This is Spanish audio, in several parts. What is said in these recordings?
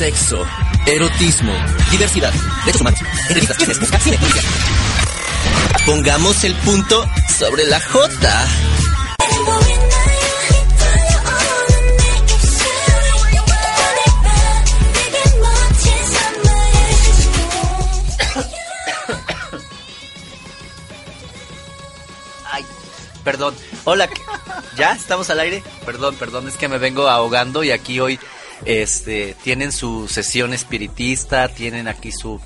sexo, erotismo, diversidad, derechos humanos, entrevistas, cine. Pongamos el punto sobre la J. Ay, perdón. Hola, ¿ya estamos al aire? Perdón, perdón, es que me vengo ahogando y aquí hoy este, tienen su sesión espiritista, tienen aquí su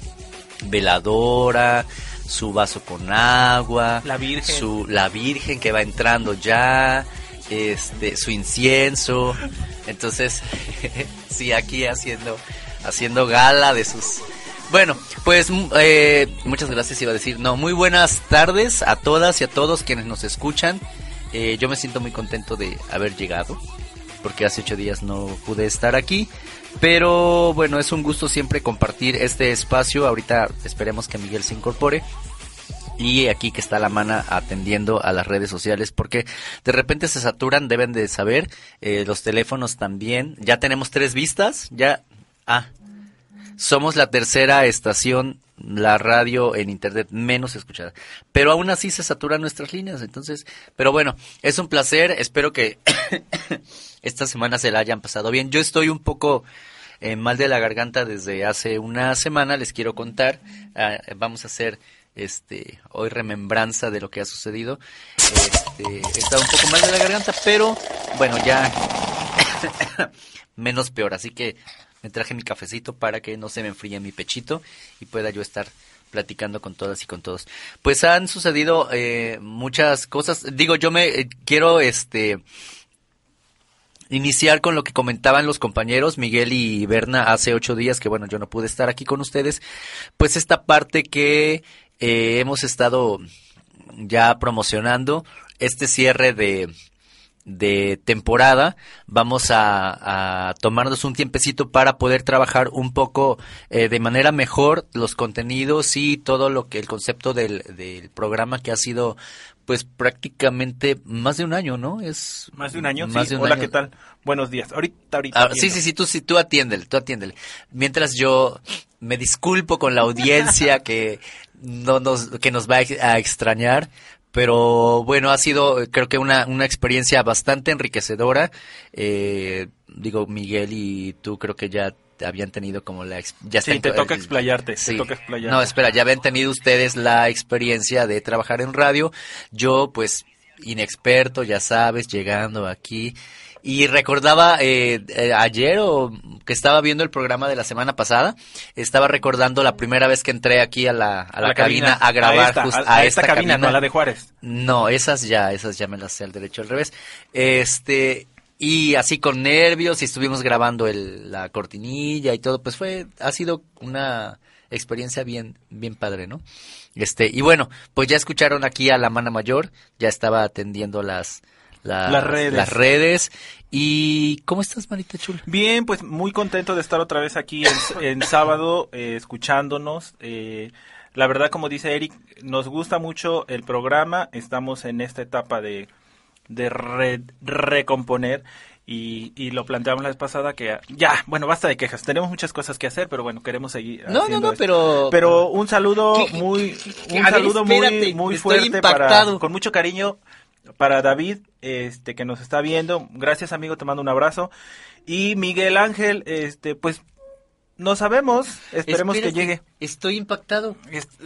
veladora, su vaso con agua, la virgen, su la virgen que va entrando ya, este, su incienso. Entonces, sí, aquí haciendo haciendo gala de sus bueno, pues eh, muchas gracias iba a decir. No, muy buenas tardes a todas y a todos quienes nos escuchan. Eh, yo me siento muy contento de haber llegado porque hace ocho días no pude estar aquí. Pero bueno, es un gusto siempre compartir este espacio. Ahorita esperemos que Miguel se incorpore. Y aquí que está la mana atendiendo a las redes sociales porque de repente se saturan, deben de saber. Eh, los teléfonos también. Ya tenemos tres vistas. Ya. Ah. Somos la tercera estación la radio en internet menos escuchada. Pero aún así se saturan nuestras líneas, entonces, pero bueno, es un placer, espero que esta semana se la hayan pasado bien. Yo estoy un poco eh, mal de la garganta desde hace una semana, les quiero contar, ah, vamos a hacer este hoy remembranza de lo que ha sucedido. Este, he estado un poco mal de la garganta, pero bueno, ya menos peor, así que me traje mi cafecito para que no se me enfríe mi pechito y pueda yo estar platicando con todas y con todos. Pues han sucedido eh, muchas cosas. Digo, yo me eh, quiero este iniciar con lo que comentaban los compañeros Miguel y Berna hace ocho días que bueno yo no pude estar aquí con ustedes. Pues esta parte que eh, hemos estado ya promocionando este cierre de de temporada vamos a, tomarnos un tiempecito para poder trabajar un poco eh, de manera mejor los contenidos y todo lo que el concepto del, del programa que ha sido pues prácticamente más de un año, ¿no? Es más de un año. sí. Hola, ¿qué tal? Buenos días. Ahorita, ahorita. Ah, sí, sí, sí, tú, sí, tú atiéndele, tú atiéndele. Mientras yo me disculpo con la audiencia que no nos, que nos va a extrañar, pero bueno, ha sido creo que una, una experiencia bastante enriquecedora. Eh, digo, Miguel y tú creo que ya habían tenido como la... Ya sí, te toca explayarte, te toca explayarte. No, espera, ya habían tenido ustedes la experiencia de trabajar en radio. Yo, pues, inexperto, ya sabes, llegando aquí y recordaba eh, eh, ayer o que estaba viendo el programa de la semana pasada, estaba recordando la primera vez que entré aquí a la, a la, cabina, a grabar a esta, a, esta, cabina, no a la de Juárez. No, esas ya, esas ya me las sé al derecho al revés. Este, y así con nervios y estuvimos grabando el, la cortinilla y todo, pues fue, ha sido una experiencia bien, bien padre, ¿no? Este, y bueno, pues ya escucharon aquí a la mana mayor, ya estaba atendiendo las, las, redes. las redes. ¿Y cómo estás, Marita Chula? Bien, pues muy contento de estar otra vez aquí en, sábado eh, escuchándonos. Eh, la verdad, como dice Eric, nos gusta mucho el programa. Estamos en esta etapa de, de recomponer. Y, y, lo planteamos la vez pasada que ya, bueno, basta de quejas. Tenemos muchas cosas que hacer, pero bueno, queremos seguir. No, no, no, pero. Pero un saludo muy, un saludo muy, muy fuerte para, con mucho cariño para David, este, que nos está viendo. Gracias, amigo, te mando un abrazo. Y Miguel Ángel, este, pues, no sabemos, esperemos que llegue. Estoy impactado.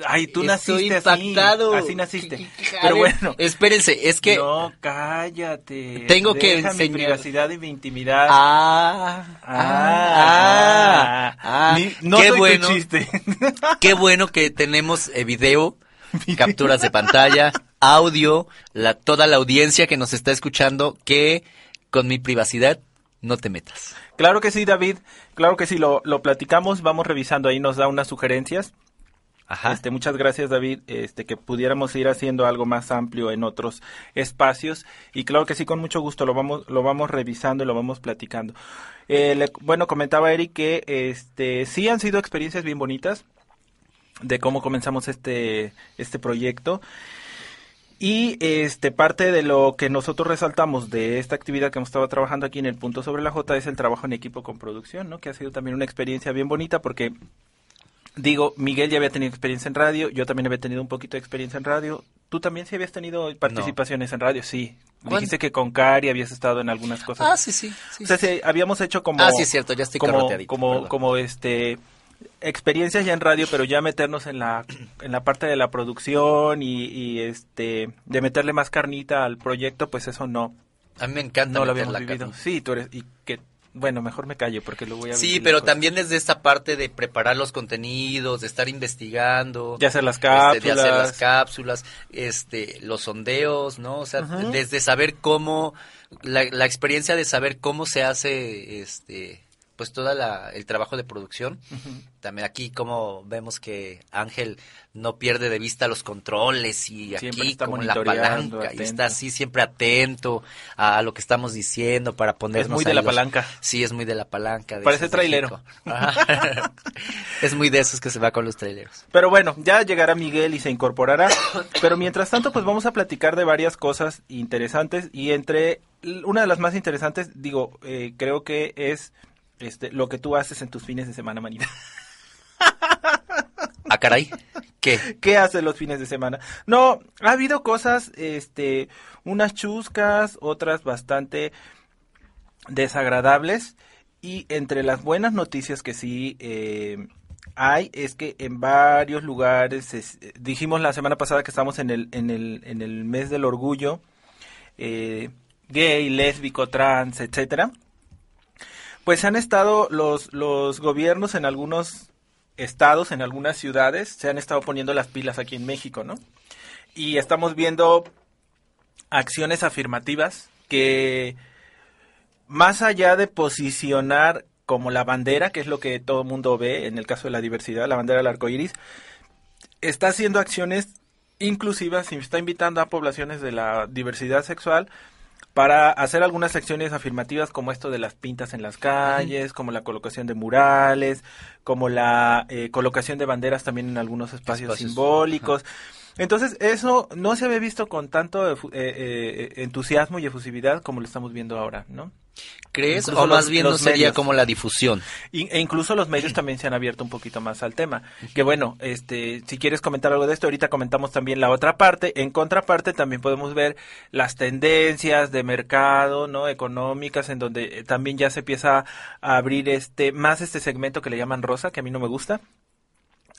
ay, tú naciste impactado. así, naciste. Pero bueno. Espérense, es que... No, cállate. Tengo que enseñar. mi privacidad y mi intimidad. Ah, ah, ah. ah, no qué bueno, chiste. Qué bueno que tenemos eh, video, capturas de pantalla, audio, la, toda la audiencia que nos está escuchando, que con mi privacidad no te metas. Claro que sí, David. Claro que sí, lo, lo platicamos, vamos revisando ahí, nos da unas sugerencias. Ajá. Este, muchas gracias, David. Este, que pudiéramos ir haciendo algo más amplio en otros espacios. Y claro que sí, con mucho gusto lo vamos, lo vamos revisando y lo vamos platicando. Eh, le- bueno, comentaba Eric que este, sí han sido experiencias bien bonitas de cómo comenzamos este, este proyecto. Y este parte de lo que nosotros resaltamos de esta actividad que hemos estado trabajando aquí en el punto sobre la J es el trabajo en equipo con producción, ¿no? Que ha sido también una experiencia bien bonita porque digo, Miguel ya había tenido experiencia en radio, yo también había tenido un poquito de experiencia en radio. ¿Tú también sí habías tenido participaciones en radio? Sí. ¿Cuándo? Dijiste que con Cari habías estado en algunas cosas. Ah, sí, sí. sí, O sea, sí. sí, habíamos hecho como Ah, sí, es cierto, ya estoy como como como este experiencias ya en radio, pero ya meternos en la en la parte de la producción y, y, este de meterle más carnita al proyecto, pues eso no A mí me encanta no lo habíamos la vivido. carne. Sí, tú eres y que bueno, mejor me callo porque lo voy a Sí, pero también desde esta parte de preparar los contenidos, de estar investigando, de hacer las este, cápsulas. de hacer las cápsulas, este, los sondeos, ¿no? O sea, desde saber cómo, la, la experiencia de saber cómo se hace, este, pues toda la, el trabajo de producción. También aquí como vemos que Ángel no pierde de vista los controles y Siempre aquí como la palanca y está así siempre atento a, lo que estamos diciendo para ponernos muy de la los- palanca. Sí, es muy de la palanca. de Parece trailero. Es muy de esos que se va con los traileros. Pero bueno, ya llegará Miguel y se incorporará. Pero mientras tanto, pues vamos a platicar de varias cosas interesantes. Y entre una de las más interesantes, digo, eh, creo que es este lo que tú haces en tus fines de semana, manita. Ah, caray. ¿Qué? ¿Qué haces los fines de semana? No, ha habido cosas, este, unas chuscas, otras bastante desagradables. Y entre las buenas noticias que sí eh, hay es que en varios lugares, es- dijimos la semana pasada que estamos en el, en el, en el mes del orgullo eh, gay, lésbico, trans, etcétera. Pues han estado los, los gobiernos en algunos estados, en algunas ciudades, se han estado poniendo las pilas aquí en México, ¿no? Y estamos viendo acciones afirmativas que más allá de posicionar como la bandera, que es lo que todo el mundo ve en el caso de la diversidad, la bandera del arco iris, está haciendo acciones inclusivas y está invitando a poblaciones de la diversidad sexual para hacer algunas acciones afirmativas como esto de las pintas en las calles, como la colocación de murales, como la eh, colocación de banderas también en algunos espacios, Espacios, simbólicos. Entonces, eso no se había visto con tanto efu- eh, eh, entusiasmo y efusividad como lo estamos viendo ahora, ¿no? ¿Crees? Incluso o más los- bien no sería medios. como la difusión. Y- e incluso los medios también se han abierto un poquito más al tema. Que bueno, este, si quieres comentar algo de esto, ahorita comentamos también la otra parte. En contraparte también podemos ver las tendencias de mercado, ¿no? Económicas, en donde eh, también ya se empieza a abrir este, más este segmento que le llaman rosa, que a mí no me gusta.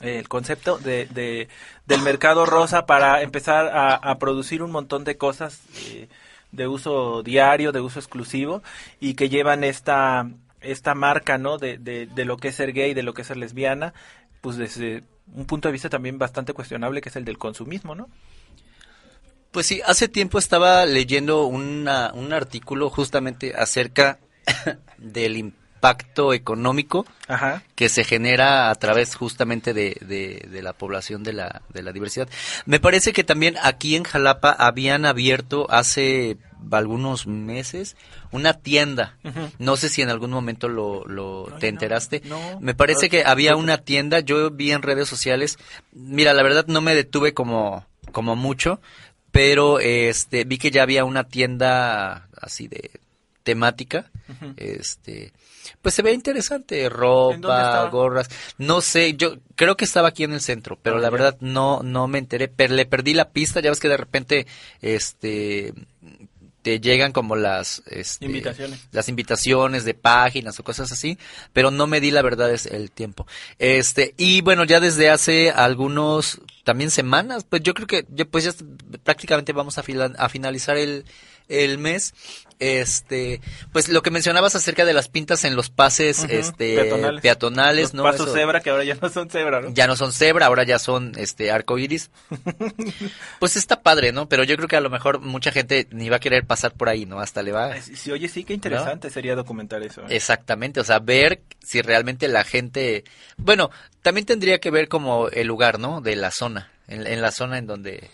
El concepto de, de- del mercado rosa para empezar a, a producir un montón de cosas eh, de uso diario, de uso exclusivo y que llevan esta esta marca, ¿no? De, de, de lo que es ser gay, de lo que es ser lesbiana, pues desde un punto de vista también bastante cuestionable que es el del consumismo, ¿no? Pues sí, hace tiempo estaba leyendo una, un artículo justamente acerca del impacto económico Ajá. que se genera a través justamente de, de, de la población de la, de la diversidad. Me parece que también aquí en Jalapa habían abierto hace algunos meses una tienda. No sé si en algún momento lo, lo Ay, te enteraste. no. Me parece que había una tienda, yo vi en redes sociales. Mira, la verdad no me detuve como, como mucho, pero este vi que ya había una tienda así de temática. Este, pues se ve interesante, ¿En dónde ropa, gorras. No sé, yo creo que estaba aquí en el centro, pero Ah, la verdad no no me enteré, pero le perdí la pista, ya ves que de repente este te llegan como las este, Invitaciones. las invitaciones de páginas o cosas así, pero no me di la verdad es el tiempo. Este, y bueno, ya desde hace algunos también semanas, pues yo creo que pues ya prácticamente vamos a, fila- a finalizar el el mes. Este, pues lo que mencionabas acerca de las pintas en los pases, este, peatonales. peatonales, Los ¿no? pasos Eso- cebra, que ahora ya no son cebra, ¿no? ya no son cebra, ahora ya son este arco iris. Pues está padre, ¿no? Pero yo creo que a lo mejor mucha gente ni va a querer pasar por ahí, ¿no? Hasta le va. Sí, oye, sí, qué interesante sería documentar eso. ¿eh? Exactamente, o sea, ver si realmente la gente, bueno, también tendría que ver como el lugar, ¿no? De la zona, en, en la zona en donde,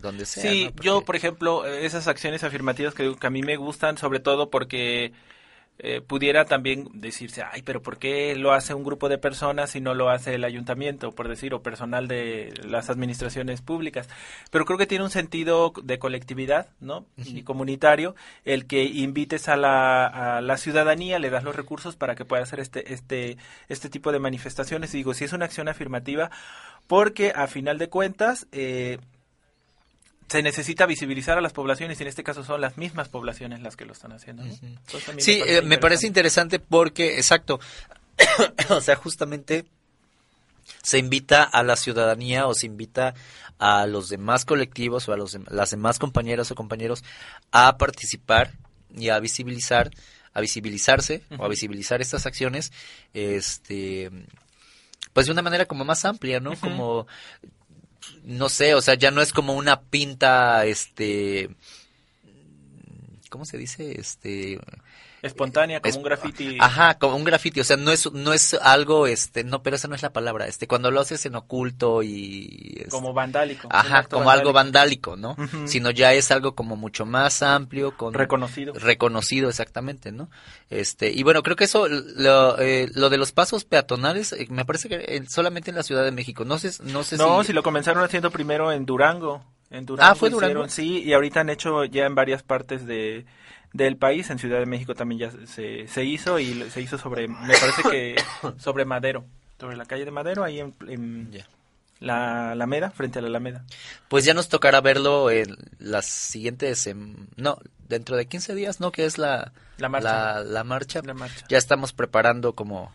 donde sea. Sí, ¿no? Porque- yo, por ejemplo, esas acciones afirmativas que, que a mí me gustan, sobre todo porque eh, pudiera también decirse, ay, pero ¿por qué lo hace un grupo de personas y no lo hace el ayuntamiento, por decir, o personal de las administraciones públicas? Pero creo que tiene un sentido de colectividad, ¿no? Y comunitario, el que invites a la, a la ciudadanía, le das los recursos para que pueda hacer este, este, este tipo de manifestaciones. Y digo, si es una acción afirmativa, porque a final de cuentas, eh, se necesita visibilizar a las poblaciones y en este caso son las mismas poblaciones las que lo están haciendo. ¿no? Entonces, Sí, eh, me parece interesante. porque, exacto, o sea, justamente se invita a la ciudadanía o se invita a los demás colectivos o a los las demás compañeras o compañeros a participar y a visibilizar, a visibilizarse o a visibilizar estas acciones, este, pues de una manera como más amplia, ¿no? Como, no sé, o sea, ya no es como una pinta, este, ¿cómo se dice? Este, Espontánea, como es- un graffiti. Ajá, como un graffiti, o sea, no es, no es algo, este, no, pero esa no es la palabra, este, cuando lo haces en oculto y... Como vandálico. Ajá, como algo vandálico, ¿no? Sino ya es algo como mucho más amplio, con... Reconocido. Reconocido, exactamente, ¿no? Este, y bueno, creo que eso, lo, eh, lo de los pasos peatonales, eh, me parece que eh, solamente en la Ciudad de México, no sé, no sé No, si... si lo comenzaron haciendo primero en Durango. En Durango Ah, ¿fue hicieron, Durango? Sí, y ahorita han hecho ya en varias partes de del país, en Ciudad de México también ya se, se hizo y se hizo sobre, me parece que sobre Madero, sobre la calle de Madero, ahí en, en la Alameda, frente a la Alameda. Pues ya nos tocará verlo en las siguientes, em, no, dentro de 15 días, ¿no? Que es la, La marcha. la, la marcha. La marcha. Ya estamos preparando como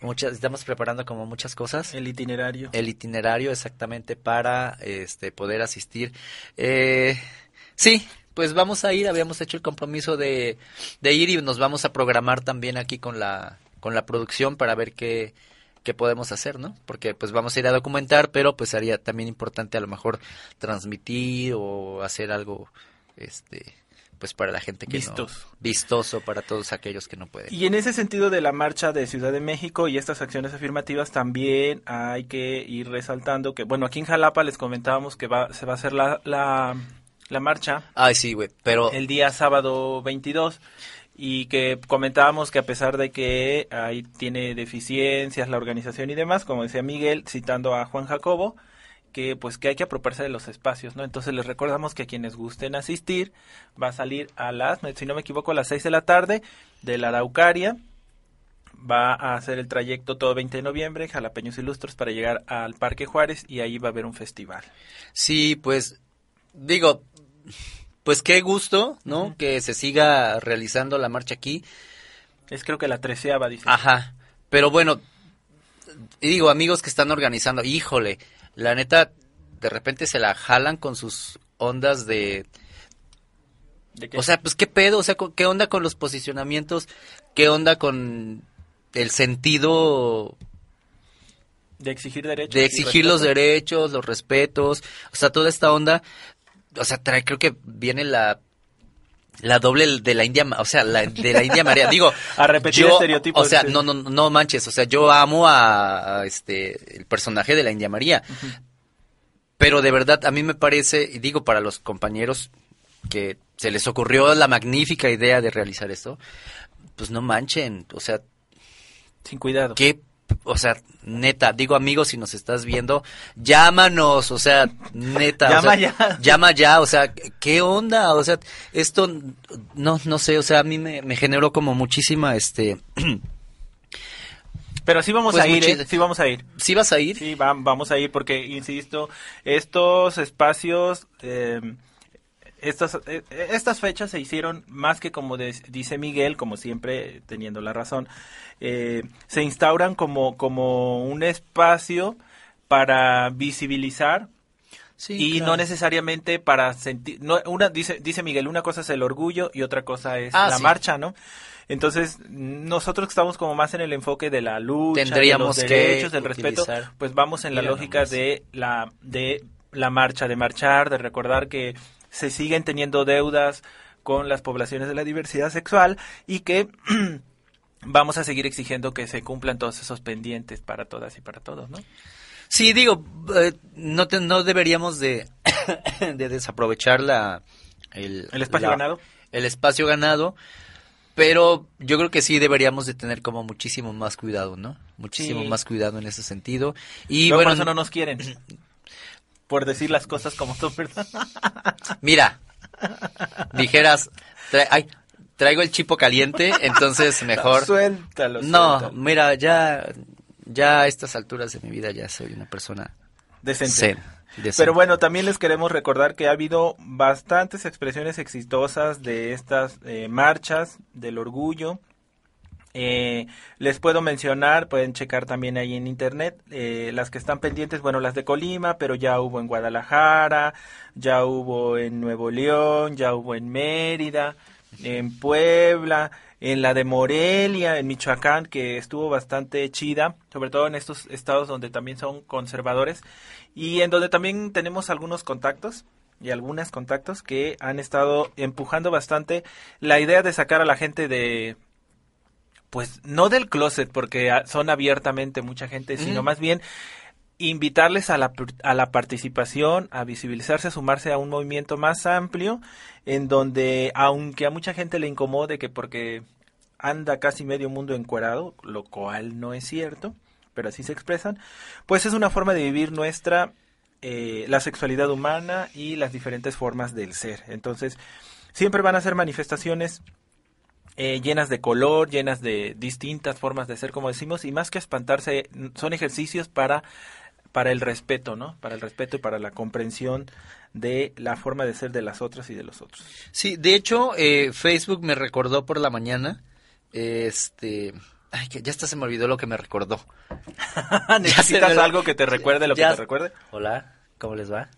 muchas, estamos preparando como muchas cosas. El itinerario. El itinerario exactamente para este poder asistir. Eh, sí, pues vamos a ir, habíamos hecho el compromiso de, de ir y nos vamos a programar también aquí con la, con la producción para ver qué, qué podemos hacer, ¿no? Porque pues vamos a ir a documentar, pero pues sería también importante a lo mejor transmitir o hacer algo, este, pues para la gente que Vistos. no, vistoso para todos aquellos que no pueden. Y en ese sentido de la marcha de Ciudad de México y estas acciones afirmativas también hay que ir resaltando que, bueno, aquí en Jalapa les comentábamos que va, se va a hacer la, la, la marcha Ay, sí, güey, pero el día sábado 22 y que comentábamos que a pesar de que ahí tiene deficiencias la organización y demás, como decía Miguel, citando a Juan Jacobo, que pues que hay que apropiarse de los espacios, ¿no? Entonces les recordamos que a quienes gusten asistir va a salir a las, si no me equivoco, a las 6 de la tarde de la Araucaria. Va a hacer el trayecto todo 20 de noviembre, Jalapeños Ilustros, para llegar al Parque Juárez y ahí va a haber un festival. Sí, pues digo, pues qué gusto, ¿no? Que se siga realizando la marcha aquí. Es creo que la treceava, dice. Ajá. Pero bueno, digo, amigos que están organizando, híjole, la neta, de repente se la jalan con sus ondas de... O sea, pues qué pedo, o sea, qué onda con los posicionamientos, qué onda con el sentido de exigir derechos. de exigir los derechos, los respetos, o sea, toda esta onda, o sea, trae, creo que viene la la doble de la India, o sea, la, de la India María, digo, A repetir yo, estereotipos, o sea, no, no, no manches, o sea, yo amo a, a este, el personaje de la India María, pero de verdad, a mí me parece, y digo para los compañeros que se les ocurrió la magnífica idea de realizar esto, pues no manchen, o sea, Sin cuidado. qué, o sea, neta, digo amigos, si nos estás viendo, llámanos, o sea, neta, o Llama sea, ya. llama ya, o sea, qué onda, o sea, esto, no, no sé, o sea, a mí me, me generó como muchísima, este, Pero sí vamos Pues a ir, ¿eh? Sí vamos a ir. ¿sí vas a ir? Sí, va- vamos a ir porque, insisto, estos espacios, eh, estas, eh, estas fechas se hicieron más que como de- dice Miguel, como siempre teniendo la razón, eh, se instauran como, como un espacio para visibilizar Sí, y claro. no necesariamente para sentir no una dice dice Miguel una cosa es el orgullo y otra cosa es Ah, la sí. marcha no entonces nosotros que estamos como más en el enfoque de la lucha Tendríamos de los derechos del respeto pues vamos en la lógica nomás. de la de la marcha de marchar de recordar que se siguen teniendo deudas con las poblaciones de la diversidad sexual y que vamos a seguir exigiendo que se cumplan todos esos pendientes para todas y para todos no Sí, digo, eh, no, te- no deberíamos de, de desaprovechar la, el, el espacio la- ganado el espacio ganado, pero yo creo que sí deberíamos de tener como muchísimo más cuidado, ¿no? Muchísimo Sí. más cuidado en ese sentido. Y Luego bueno, por eso no nos quieren. Por decir las cosas como son, ¿verdad? mira, dijeras, tra- ay, traigo el chipo caliente, entonces mejor... Suéltalo. No, suéltalo. mira, ya, ya a estas alturas de mi vida ya soy una persona Decente. zen, decente. Pero bueno, también les queremos recordar que ha habido bastantes expresiones exitosas de estas eh, marchas del orgullo. Eh, les puedo mencionar, pueden checar también ahí en internet, eh, las que están pendientes, bueno, las de Colima, pero ya hubo en Guadalajara, ya hubo en Nuevo León, ya hubo en Mérida, en Puebla, en la de Morelia, en Michoacán, que estuvo bastante chida, sobre todo en estos estados donde también son conservadores y en donde también tenemos algunos contactos y algunas contactos que han estado empujando bastante la idea de sacar a la gente de pues no del closet porque son abiertamente mucha gente, sino Mm. más bien invitarles a la, a la participación, a visibilizarse, a sumarse a un movimiento más amplio, en donde, aunque a mucha gente le incomode que porque anda casi medio mundo encuerado, lo cual no es cierto, pero así se expresan, pues es una forma de vivir nuestra, eh, la sexualidad humana y las diferentes formas del ser. Entonces, siempre van a ser manifestaciones eh, llenas de color, llenas de distintas formas de ser, como decimos, y más que espantarse, son ejercicios para, para el respeto, ¿no? Para el respeto y para la comprensión de la forma de ser de las otras y de los otros. Sí, de hecho, eh, Facebook me recordó por la mañana, este... Ay, que ya hasta se me olvidó lo que me recordó. ¿Necesitas me- algo que te recuerde lo Ya- que te recuerde? Hola, ¿cómo les va?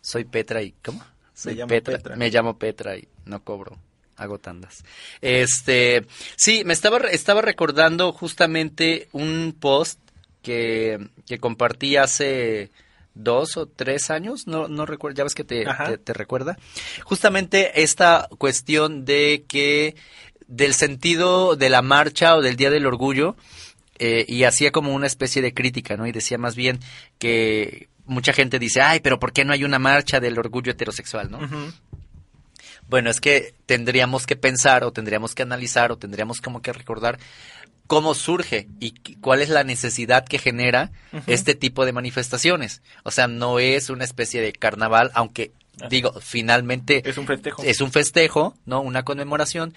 Soy Petra y... ¿Cómo? Soy llamo Petra. Petra. Me llamo Petra y no cobro. Hago tandas. Este, sí, me estaba, estaba recordando justamente un post que, que compartí hace dos o tres años, no, no recuerdo, ya ves que te, te, te recuerda. Justamente esta cuestión de que del sentido de la marcha o del Día del Orgullo, eh, y hacía como una especie de crítica, ¿no? Y decía más bien que mucha gente dice, ay, pero ¿por qué no hay una marcha del orgullo heterosexual, no? Ujú. Bueno, es que tendríamos que pensar o tendríamos que analizar o tendríamos como que recordar cómo surge y cuál es la necesidad que genera este tipo de manifestaciones. O sea, no es una especie de carnaval, aunque Ajá. digo, finalmente Es un festejo. es un festejo, ¿no? Una conmemoración.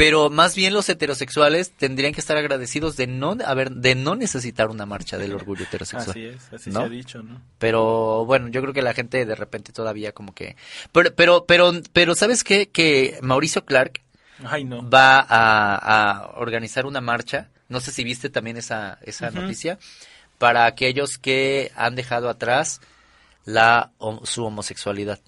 Pero más bien los heterosexuales tendrían que estar agradecidos de no haber, de no necesitar una marcha del orgullo heterosexual. Así es, así ¿no? se ha dicho, ¿no? Pero bueno, yo creo que la gente de repente todavía como que... Pero, pero, pero, pero ¿sabes qué? Que Mauricio Clark Ay, no. va a, a organizar una marcha, no sé si viste también esa, esa noticia, para aquellos que han dejado atrás la, su homosexualidad.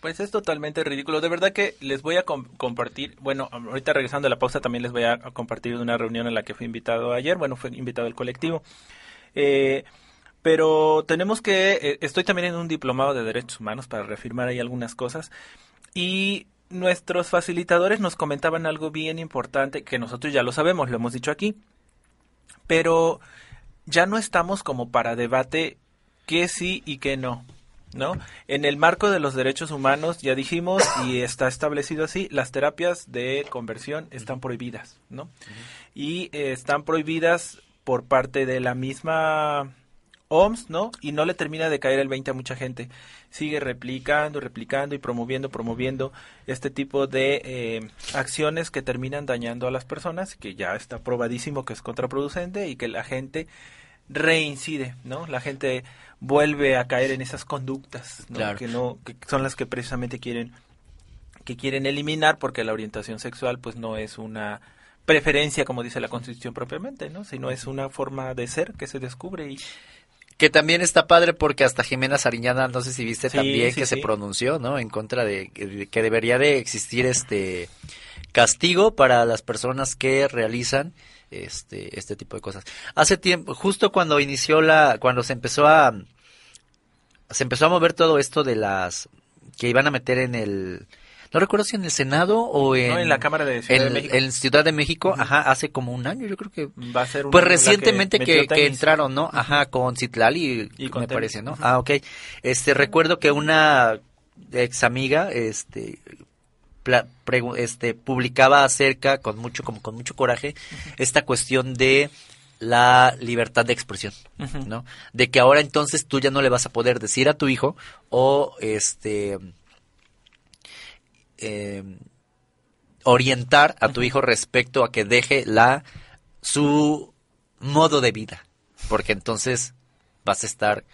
Pues es totalmente ridículo. De verdad que les voy a com- compartir, bueno, ahorita regresando a la pausa también les voy a, a compartir una reunión en la que fui invitado ayer, bueno, fue invitado el colectivo. Eh, pero tenemos que, eh, estoy también en un diplomado de derechos humanos para reafirmar ahí algunas cosas y nuestros facilitadores nos comentaban algo bien importante que nosotros ya lo sabemos, lo hemos dicho aquí, pero ya no estamos como para debate qué sí y qué no. ¿No? En el marco de los derechos humanos, ya dijimos, y está establecido así, las terapias de conversión están prohibidas, ¿no? Y eh, están prohibidas por parte de la misma OMS, ¿no? Y no le termina de caer el 20 a mucha gente. Sigue replicando, replicando y promoviendo, promoviendo este tipo de eh, acciones que terminan dañando a las personas, que ya está probadísimo que es contraproducente y que la gente reincide, ¿no? La gente vuelve a caer en esas conductas, ¿no? Claro. Que no, que son las que precisamente quieren que quieren eliminar porque la orientación sexual pues no es una preferencia como dice la constitución propiamente, ¿no? Sino es una forma de ser que se descubre y Que también está padre porque hasta Jimena Sariñana, no sé si viste Sí, también sí, que se pronunció, ¿no? En contra de, de que debería de existir este castigo para las personas que realizan este este tipo de cosas. Hace tiempo, justo cuando inició la cuando se empezó a se empezó a mover todo esto de las que iban a meter en el no recuerdo si en el Senado o en, No, en la Cámara de Ciudad de en- México. en Ciudad de México, ajá, hace como un año, yo creo que Va a ser una pues que recientemente que, entraron, ¿no? Ajá, con Citlali, Y con me tenis. parece, ¿no? Ah, ok. Este, recuerdo que una ex amiga, este, este, publicaba acerca, con mucho, como con mucho coraje, esta cuestión de la libertad de expresión. ¿no? De que ahora entonces tú ya no le vas a poder decir a tu hijo o, este, eh, orientar a tu hijo respecto a que deje la su modo de vida, porque entonces vas a estar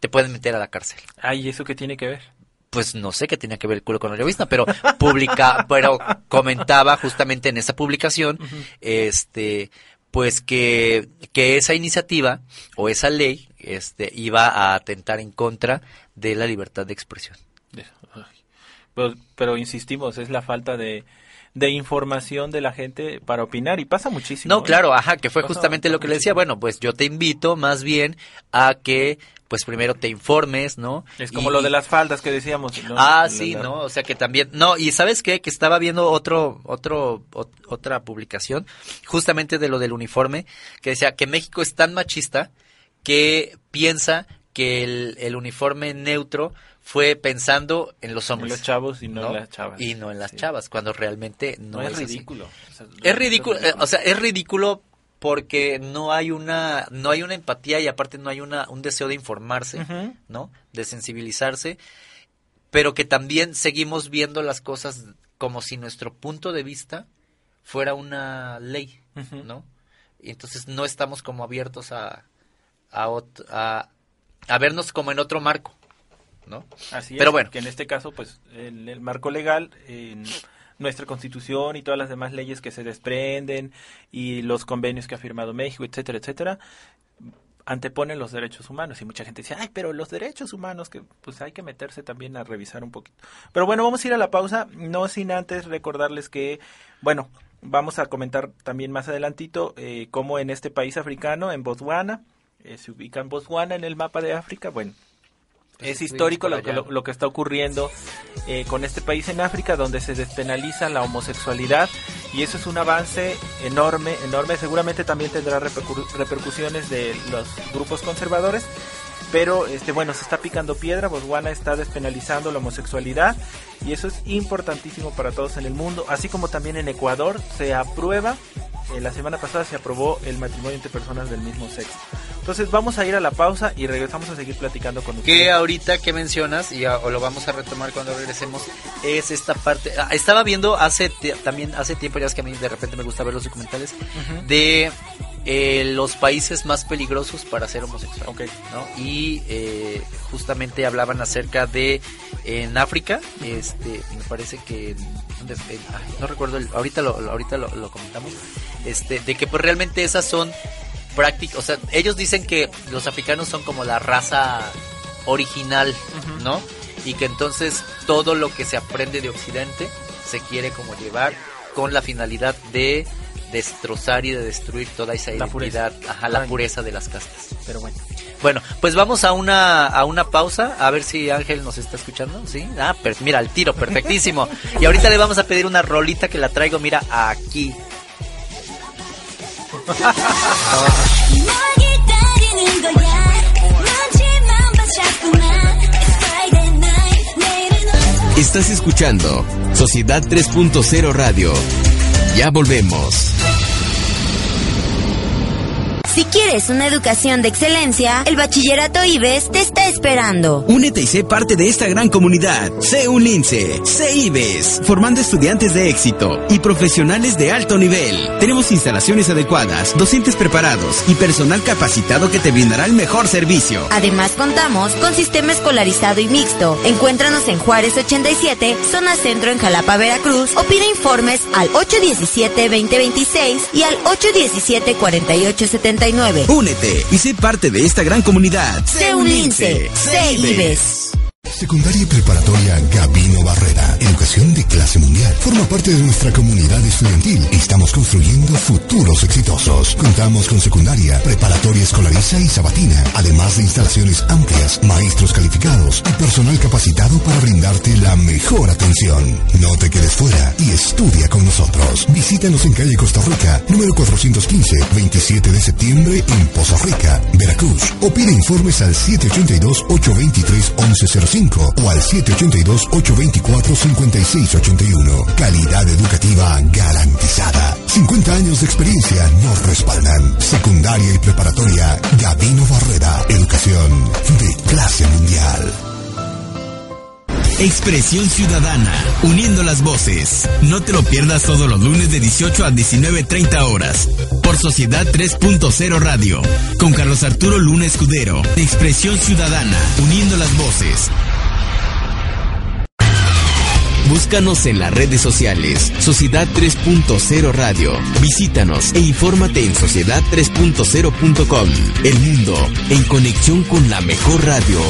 te pueden meter a la cárcel. Ay, ¿y eso qué tiene que ver? Pues no sé qué tenía que ver el culo con la revista, pero publica, pero comentaba justamente en esa publicación, este, pues que, que esa iniciativa o esa ley, este, iba a atentar en contra de la libertad de expresión. Pero insistimos, es la falta de, de información de la gente para opinar y pasa muchísimo. No, ¿eh? claro, ajá, que fue Pasa- justamente lo que le decía. Bueno, pues yo te invito más bien a que, pues primero te informes, ¿no? Es como Y- lo de las faldas que decíamos. ¿no? Ah, La- sí, la- ¿no? O sea que también, no, y ¿sabes qué? Que estaba viendo otro, otro, ot- otra publicación, justamente de lo del uniforme, que decía que México es tan machista que piensa que el, el uniforme neutro fue pensando en los En hombres. los chavos y no, ¿no? en las chavas. Y no en las Sí. chavas, cuando realmente no, No, es, así. ridículo. O sea, Es ridículo, eh, o sea, es ridículo porque no hay una, no hay una empatía y aparte no hay una, un deseo de informarse. ¿no? De sensibilizarse, pero que también seguimos viendo las cosas como si nuestro punto de vista fuera una ley. ¿no? Y entonces no estamos como abiertos a, a, a, a vernos como en otro marco, ¿no? Así Pero es, bueno. que en este caso, pues, el, el marco legal, en nuestra constitución y todas las demás leyes que se desprenden y los convenios que ha firmado México, etcétera, etcétera, anteponen los derechos humanos y mucha gente dice, ay, pero los derechos humanos, que pues hay que meterse también a revisar un poquito. Pero bueno, vamos a ir a la pausa, no sin antes recordarles que, bueno, vamos a comentar también más adelantito eh, cómo en este país africano, en Botswana, eh, se ubica en Botswana en el mapa de África, bueno, es estuvimos histórico lo que, lo que está ocurriendo eh, con este país en África, donde se despenaliza la homosexualidad y eso es un avance enorme, enorme. Seguramente también tendrá repercu- repercusiones de los grupos conservadores, pero este bueno se está picando piedra. Botswana está despenalizando la homosexualidad y eso es importantísimo para todos en el mundo, así como también en Ecuador se aprueba. Eh, la semana pasada se aprobó el matrimonio entre personas del mismo sexo. Entonces vamos a ir a la pausa y regresamos a seguir platicando con ustedes. que ahorita que mencionas y a- o lo vamos a retomar cuando regresemos es esta parte ah, estaba viendo hace también hace tiempo ya es que a mí de repente me gusta ver los documentales Ujú. de eh, los países más peligrosos para ser homosexual Ok. ¿no? y eh, justamente hablaban acerca de en África este me parece que ¿dónde fue? Ay, no recuerdo el- ahorita lo, lo- ahorita lo, lo comentamos este de que pues realmente esas son prácticas o sea ellos dicen que los africanos son como la raza original no y que entonces todo lo que se aprende de Occidente se quiere como llevar con la finalidad de destrozar y de destruir toda esa la identidad. Ajá, la pureza de las castas. Pero bueno. Bueno, pues vamos a una, a una pausa, a ver si Ángel nos está escuchando, ¿sí? Ah, mira, el tiro, perfectísimo. y ahorita le vamos a pedir una rolita que la traigo, mira, aquí. Estás escuchando Sociedad 3.0 Radio. Ya volvemos. Si quieres una educación de excelencia, el Bachillerato IBES te está esperando. Únete y sé parte de esta gran comunidad. Sé un lince, sé IBES, formando estudiantes de éxito y profesionales de alto nivel. Tenemos instalaciones adecuadas, docentes preparados y personal capacitado que te brindará el mejor servicio. Además contamos con sistema escolarizado y mixto. Encuéntranos en Juárez 87, zona centro en Jalapa, Veracruz o pide informes al 817-2026 y al 817-4873. 99. Únete y sé parte de esta gran comunidad. Sé un lince, sé Ibes. Secundaria y preparatoria Gabino Barrera. Educación de clase mundial. Forma parte de nuestra comunidad estudiantil. Estamos construyendo futuros exitosos. Contamos con secundaria, preparatoria escolariza y sabatina. Además de instalaciones amplias, maestros calificados y personal capacitado para brindarte la mejor atención. No te quedes fuera y estudia con nosotros. Visítanos en calle Costa Rica, número 415, 27 de septiembre en Poza Rica, Veracruz. O pide informes al 782-823-1105 o al 782-824-5681. Calidad educativa garantizada. 50 años de experiencia nos respaldan. Secundaria y preparatoria Gabino Barrera. Educación de clase mundial. Expresión Ciudadana, uniendo las voces. No te lo pierdas todos los lunes de 18 a 19.30 horas. Por Sociedad 3.0 Radio. Con Carlos Arturo Luna Escudero. Expresión Ciudadana, uniendo las voces. Búscanos en las redes sociales. Sociedad 3.0 Radio. Visítanos e infórmate en sociedad3.0.com. El mundo en conexión con la mejor radio.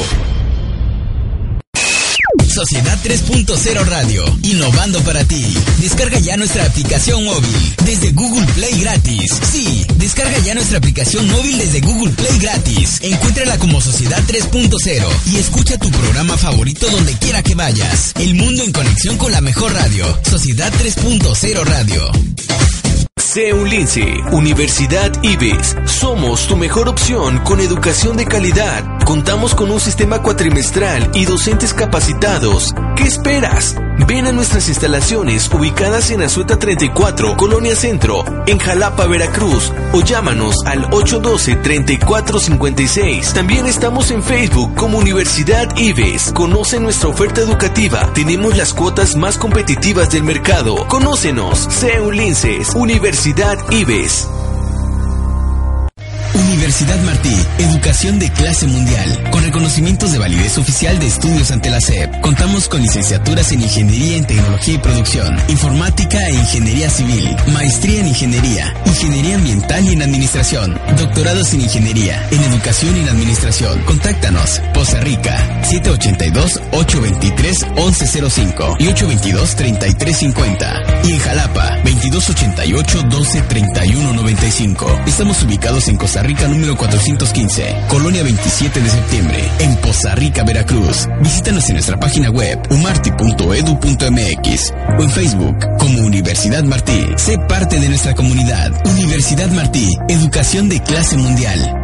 Sociedad 3.0 Radio, innovando para ti. Descarga ya nuestra aplicación móvil desde Google Play gratis. Sí, descarga ya nuestra aplicación móvil desde Google Play gratis. Encuéntrala como Sociedad 3.0 y escucha tu programa favorito donde quiera que vayas. El mundo en conexión con la mejor radio. Sociedad 3.0 Radio. Sé un lince, Universidad IBES. Somos tu mejor opción con educación de calidad. Contamos con un sistema cuatrimestral y docentes capacitados. ¿Qué esperas? Ven a nuestras instalaciones ubicadas en Azueta 34, Colonia Centro, en Jalapa, Veracruz, o llámanos al 812-3456. También estamos en Facebook como Universidad IBES. Conoce nuestra oferta educativa. Tenemos las cuotas más competitivas del mercado. Conócenos. Sé un Universidad IBES. Universidad Martí, educación de clase mundial, con reconocimientos de validez oficial de estudios ante la SEP. Contamos con licenciaturas en Ingeniería en Tecnología y Producción, Informática e Ingeniería Civil, Maestría en Ingeniería, Ingeniería Ambiental y en Administración, doctorados en Ingeniería, en Educación y en Administración. Contáctanos, Poza Rica, 782-823-1105 y 822-3350. Y en Jalapa, 2288-123195. Estamos ubicados en Costa Rica número 415, Colonia 27 de septiembre, en Poza Rica, Veracruz. Visítanos en nuestra página web umarti.edu.mx o en Facebook como Universidad Martí. Sé parte de nuestra comunidad. Universidad Martí, educación de clase mundial.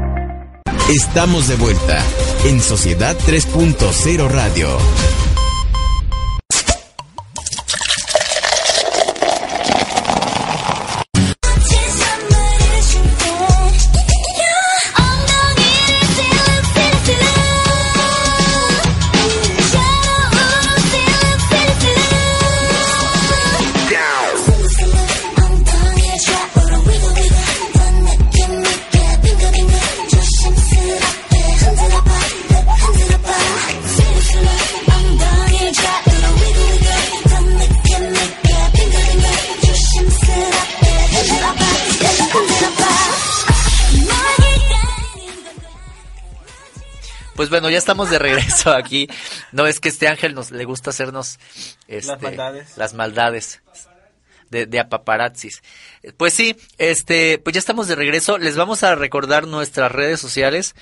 Estamos de vuelta en Sociedad 3.0 Radio. Pues bueno, ya estamos de regreso aquí. No es que este ángel nos le gusta hacernos este, Las maldades. las maldades de, de apaparazzis. Pues sí, este, pues ya estamos de regreso. Les vamos a recordar nuestras redes sociales.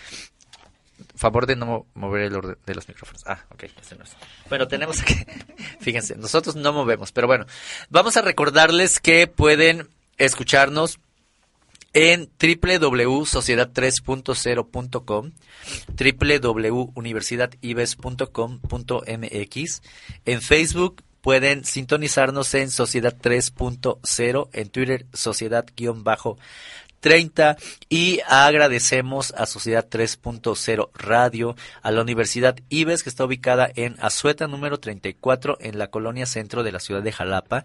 Favor de no mover el orden de los micrófonos. Ah, ok, este no es. Bueno, tenemos que, fíjense, nosotros no movemos, pero bueno, vamos a recordarles que pueden escucharnos en www.sociedad3.0.com, www.universidadibes.com.mx, en Facebook pueden sintonizarnos en Sociedad 3.0, en Twitter Sociedad-30 y agradecemos a Sociedad 3.0 Radio, a la Universidad IBES que está ubicada en Azueta número 34 en la colonia centro de la ciudad de Jalapa.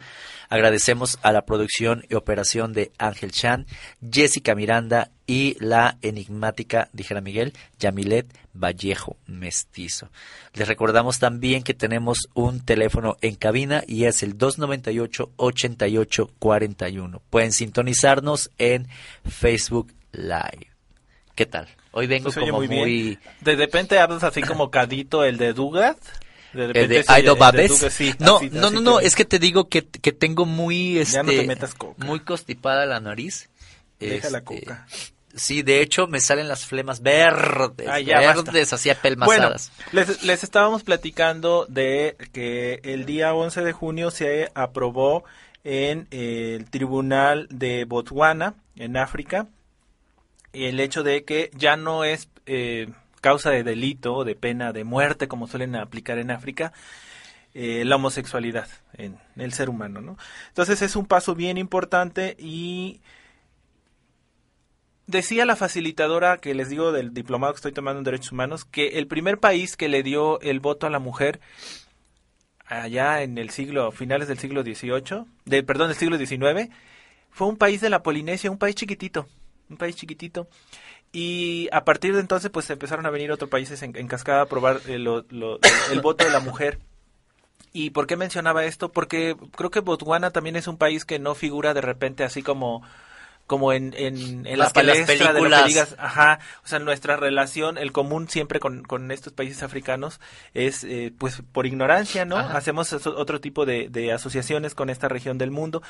Agradecemos a la producción y operación de Ángel Chan, Jessica Miranda y la enigmática, dijera Miguel, Yamilet Vallejo Mestizo. Les recordamos también que tenemos un teléfono en cabina y es el 298-8841. Pueden sintonizarnos en Facebook Live. ¿Qué tal? Hoy vengo oye como muy muy... bien. De repente hablas así como Cadito, el de Dugat. De repente de oye Aido el de Babes. Sí, no, así- no, así no, no, es que te digo que, que tengo muy, este, Ya no te metas coca. muy constipada la nariz. Deja la Este, coca. Sí, de hecho me salen las flemas verdes, Ah, ya, verdes, así Bueno, apelmazadas. les, les estábamos platicando de que el día 11 de junio se aprobó en el Tribunal de Botswana, en África, el hecho de que ya no es eh, causa de delito o de pena de muerte como suelen aplicar en África eh, la homosexualidad en el ser humano, ¿no? Entonces es un paso bien importante y decía la facilitadora que les digo del diplomado que estoy tomando en derechos humanos que el primer país que le dio el voto a la mujer allá en el siglo finales del siglo XVIII, de perdón, del siglo XIX, fue un país de la Polinesia, un país chiquitito, un país chiquitito. Y a partir de entonces, pues empezaron a venir otros países en, cascada a aprobar eh, lo- lo- el voto de la mujer. ¿Y por qué mencionaba esto? Porque creo que Botswana también es un país que no figura de repente así como como en, en, en la palestra de lo que digas, ajá, o sea, nuestra relación, el común siempre con, con estos países africanos es, eh, pues, por ignorancia, ¿no? Ajá. Hacemos otro tipo de, de asociaciones con esta región del mundo,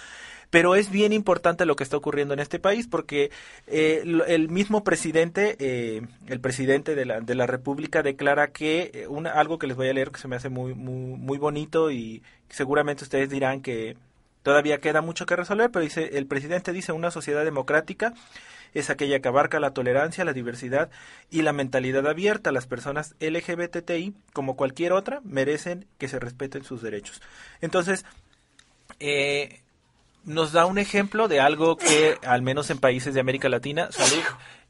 pero es bien importante lo que está ocurriendo en este país porque eh, el mismo presidente, eh, el presidente de la, de la República declara que eh, una, algo que les voy a leer que se me hace muy, muy, muy bonito y seguramente ustedes dirán que todavía queda mucho que resolver, pero dice, el presidente dice una sociedad democrática es aquella que abarca la tolerancia, la diversidad y la mentalidad abierta. Las personas LGBTI, como cualquier otra, merecen que se respeten sus derechos. Entonces, eh, nos da un ejemplo de algo que, al menos en países de América Latina, salud,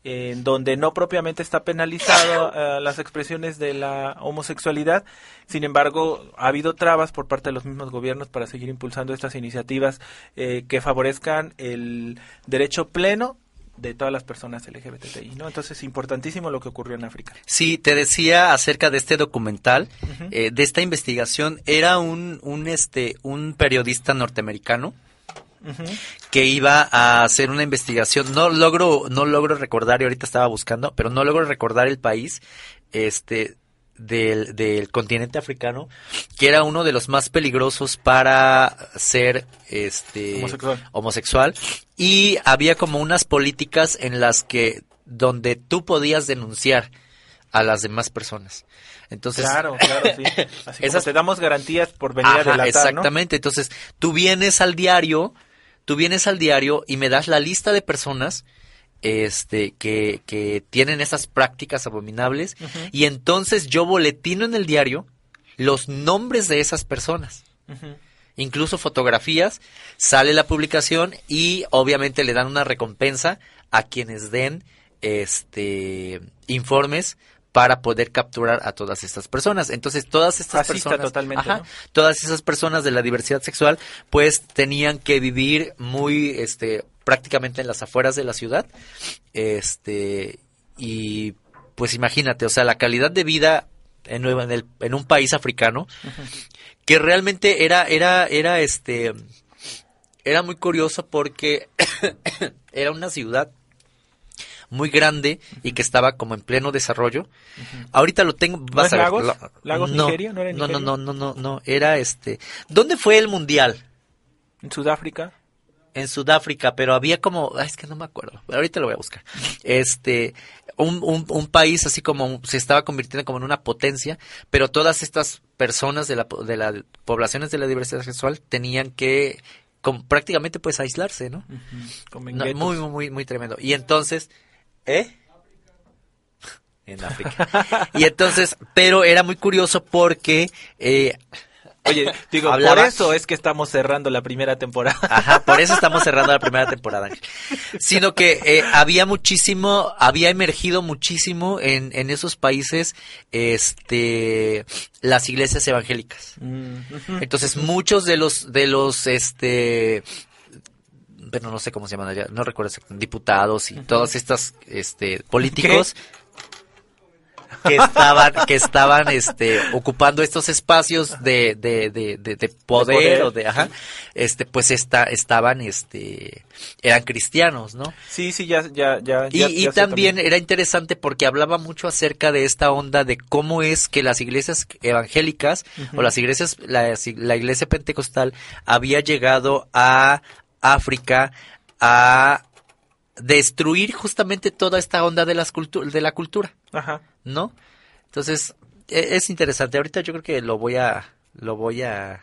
en donde no propiamente está penalizado eh, las expresiones de la homosexualidad, sin embargo, ha habido trabas por parte de los mismos gobiernos para seguir impulsando estas iniciativas eh, que favorezcan el derecho pleno de todas las personas LGBTI, ¿no? Entonces, importantísimo lo que ocurrió en África. Sí, te decía acerca de este documental, eh, de esta investigación. Era un, un, este, un periodista norteamericano Que iba a hacer una investigación. No logro, no logro recordar, y ahorita estaba buscando, pero no logro recordar el país, este, del, del continente africano, que era uno de los más peligrosos para ser, este, Homosexual. homosexual. Y había como unas políticas en las que, donde tú podías denunciar a las demás personas. Entonces, claro, claro, sí. Así como te damos garantías por venir a Ajá, ¿no? exactamente. Entonces, tú vienes al diario, tú vienes al diario y me das la lista de personas este que, que tienen esas prácticas abominables y entonces yo boletino en el diario los nombres de esas personas. Incluso fotografías, sale la publicación y obviamente le dan una recompensa a quienes den este informes para poder capturar a todas estas personas. Entonces, todas estas Fascista personas, totalmente, ajá, ¿no? todas esas personas de la diversidad sexual, pues tenían que vivir muy, este, prácticamente en las afueras de la ciudad, este, y pues imagínate, o sea, la calidad de vida en, en, el- en un país africano, que realmente era, era, era, este, era muy curioso porque era una ciudad muy grande y que estaba como en pleno desarrollo. Ahorita lo tengo, vas es a ver. Lagos? lo- ¿Lagos, no, Nigeria? ¿No era en no, no, Nigeria? no, no, no, no, era este. ¿Dónde fue el mundial? En Sudáfrica. En Sudáfrica, pero había como, ay, es que no me acuerdo, ahorita lo voy a buscar. Este, un, un, un país así como se estaba convirtiendo como en una potencia, pero todas estas personas de la, de la poblaciones de la diversidad sexual tenían que como, prácticamente pues aislarse, ¿no? En No, muy, muy, muy tremendo. Y entonces, ¿eh? En África. y entonces, pero era muy curioso porque, eh, Oye, digo, Hablaba- por eso es que estamos cerrando la primera temporada. Ajá, por eso estamos cerrando la primera temporada. Ángel. Sino que eh, había muchísimo, había emergido muchísimo en, en esos países, este, las iglesias evangélicas. Mm. Entonces muchos de los, de los, este, bueno, no sé cómo se llaman allá, no recuerdo, exactamente, diputados y todos estos, este, políticos. que estaban, que estaban, este, ocupando estos espacios de, de, de, de, de poder, poder. o de, ajá, este, pues esta, estaban, este, eran cristianos, ¿no? Sí, sí, ya, ya, ya. Y, ya- y ya sé también era interesante porque hablaba mucho acerca de esta onda de cómo es que las iglesias evangélicas o las iglesias, la, la iglesia pentecostal había llegado a África a destruir justamente toda esta onda de las cultu- de la cultura, Ajá. ¿no? Entonces, e- es interesante. Ahorita yo creo que lo voy a lo voy a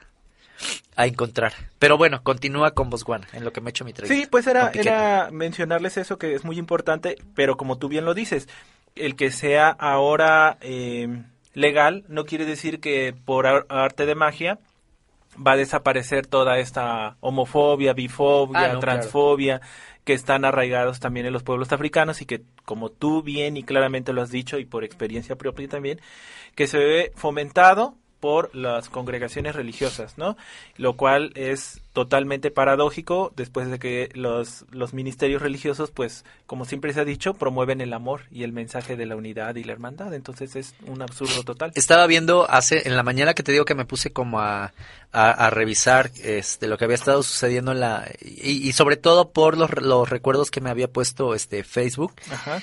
a encontrar. Pero bueno, continúa con Botswana, en lo que me echo mi traguito. Sí, pues era, era mencionarles eso que es muy importante, pero como tú bien lo dices, el que sea ahora eh, legal no quiere decir que por ar- arte de magia va a desaparecer toda esta homofobia, bifobia, Ah, no, transfobia que están arraigados también en los pueblos africanos y que como tú bien y claramente lo has dicho y por experiencia propia también, que se ve fomentado por las congregaciones religiosas, ¿no? Lo cual es totalmente paradójico después de que los, los ministerios religiosos, pues, como siempre se ha dicho, promueven el amor y el mensaje de la unidad y la hermandad. Entonces es un absurdo total. Estaba viendo hace en la mañana que te digo que me puse como a, a, a revisar este lo que había estado sucediendo en la y, y sobre todo por los, los recuerdos que me había puesto este Facebook. Ajá.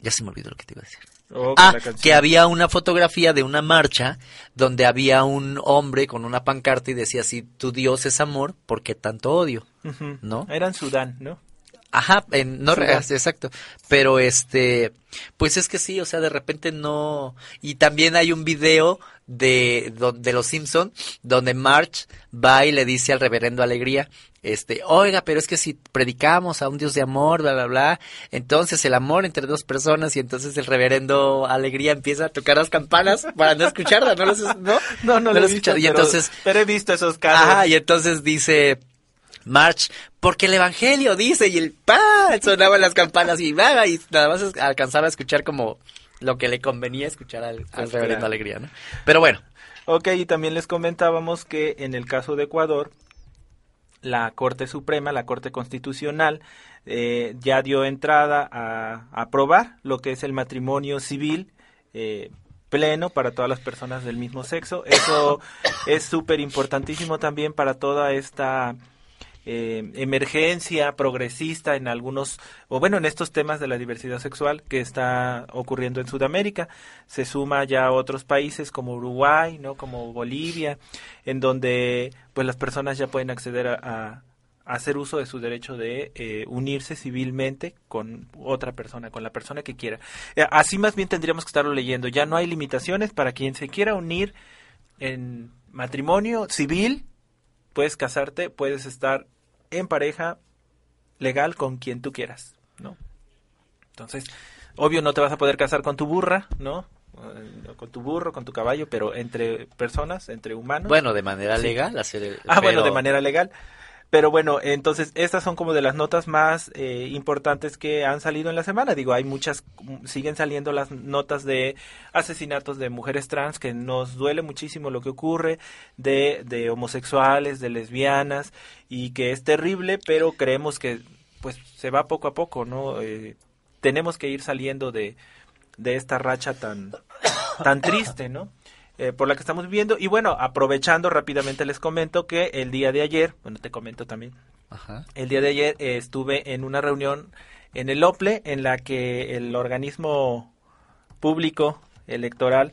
Ya se me olvidó lo que te iba a decir. Oh, Ah, que había una fotografía de una marcha donde había un hombre con una pancarta y decía si tu Dios es amor, ¿por qué tanto odio? ¿No? Era en Sudán, ¿no? Ajá, en, no Sudán. exacto. Pero este, pues es que sí, o sea, de repente no. Y también hay un video de, de los Simpson donde March va y le dice al reverendo Alegría, este, oiga, pero es que si predicamos a un Dios de amor, bla, bla, bla, entonces el amor entre dos personas y entonces el reverendo Alegría empieza a tocar las campanas para no escucharla, ¿no? ¿no? No, no, lo lo he he visto, escuchado. Y pero- entonces, pero he visto esos casos. Ajá, y entonces dice March, porque el evangelio dice, y el pa sonaban las campanas y va, y nada más alcanzaba a escuchar como lo que le convenía escuchar al, al reverendo. Alegría, ¿no? Pero bueno, Ok, y también les comentábamos que en el caso de Ecuador, la Corte Suprema, la Corte Constitucional, eh, ya dio entrada a, a aprobar lo que es el matrimonio civil eh, pleno para todas las personas del mismo sexo. Eso es súper importantísimo también para toda esta eh, emergencia progresista en algunos, o bueno, en estos temas de la diversidad sexual que está ocurriendo en Sudamérica. Se suma ya a otros países como Uruguay, ¿no? Como Bolivia, en donde pues las personas ya pueden acceder a, hacer uso de su derecho de eh, unirse civilmente con otra persona, con la persona que quiera. Eh, Así más bien tendríamos que estarlo leyendo. Ya no hay limitaciones para quien se quiera unir en matrimonio civil, puedes casarte, puedes estar en pareja legal con quien tú quieras, ¿no? Entonces, obvio no te vas a poder casar con tu burra, ¿no? Eh, Con tu burro, con tu caballo, pero entre personas, entre humanos. bueno, de manera Sí. legal hacer el... Ah, bueno, de manera legal. Pero bueno, entonces estas son como de las notas más eh, importantes que han salido en la semana. Digo, hay muchas, mm, siguen saliendo las notas de asesinatos de mujeres trans, que nos duele muchísimo lo que ocurre, de, de homosexuales, de lesbianas, y que es terrible, pero creemos que pues se va poco a poco, ¿no? Eh, tenemos que ir saliendo de, de esta racha tan, tan triste, ¿no? Eh, por la que estamos viviendo. Y bueno, aprovechando rápidamente les comento que el día de ayer, bueno, te comento también, Ajá. el día de ayer eh, estuve en una reunión en el OPLE en la que el organismo público electoral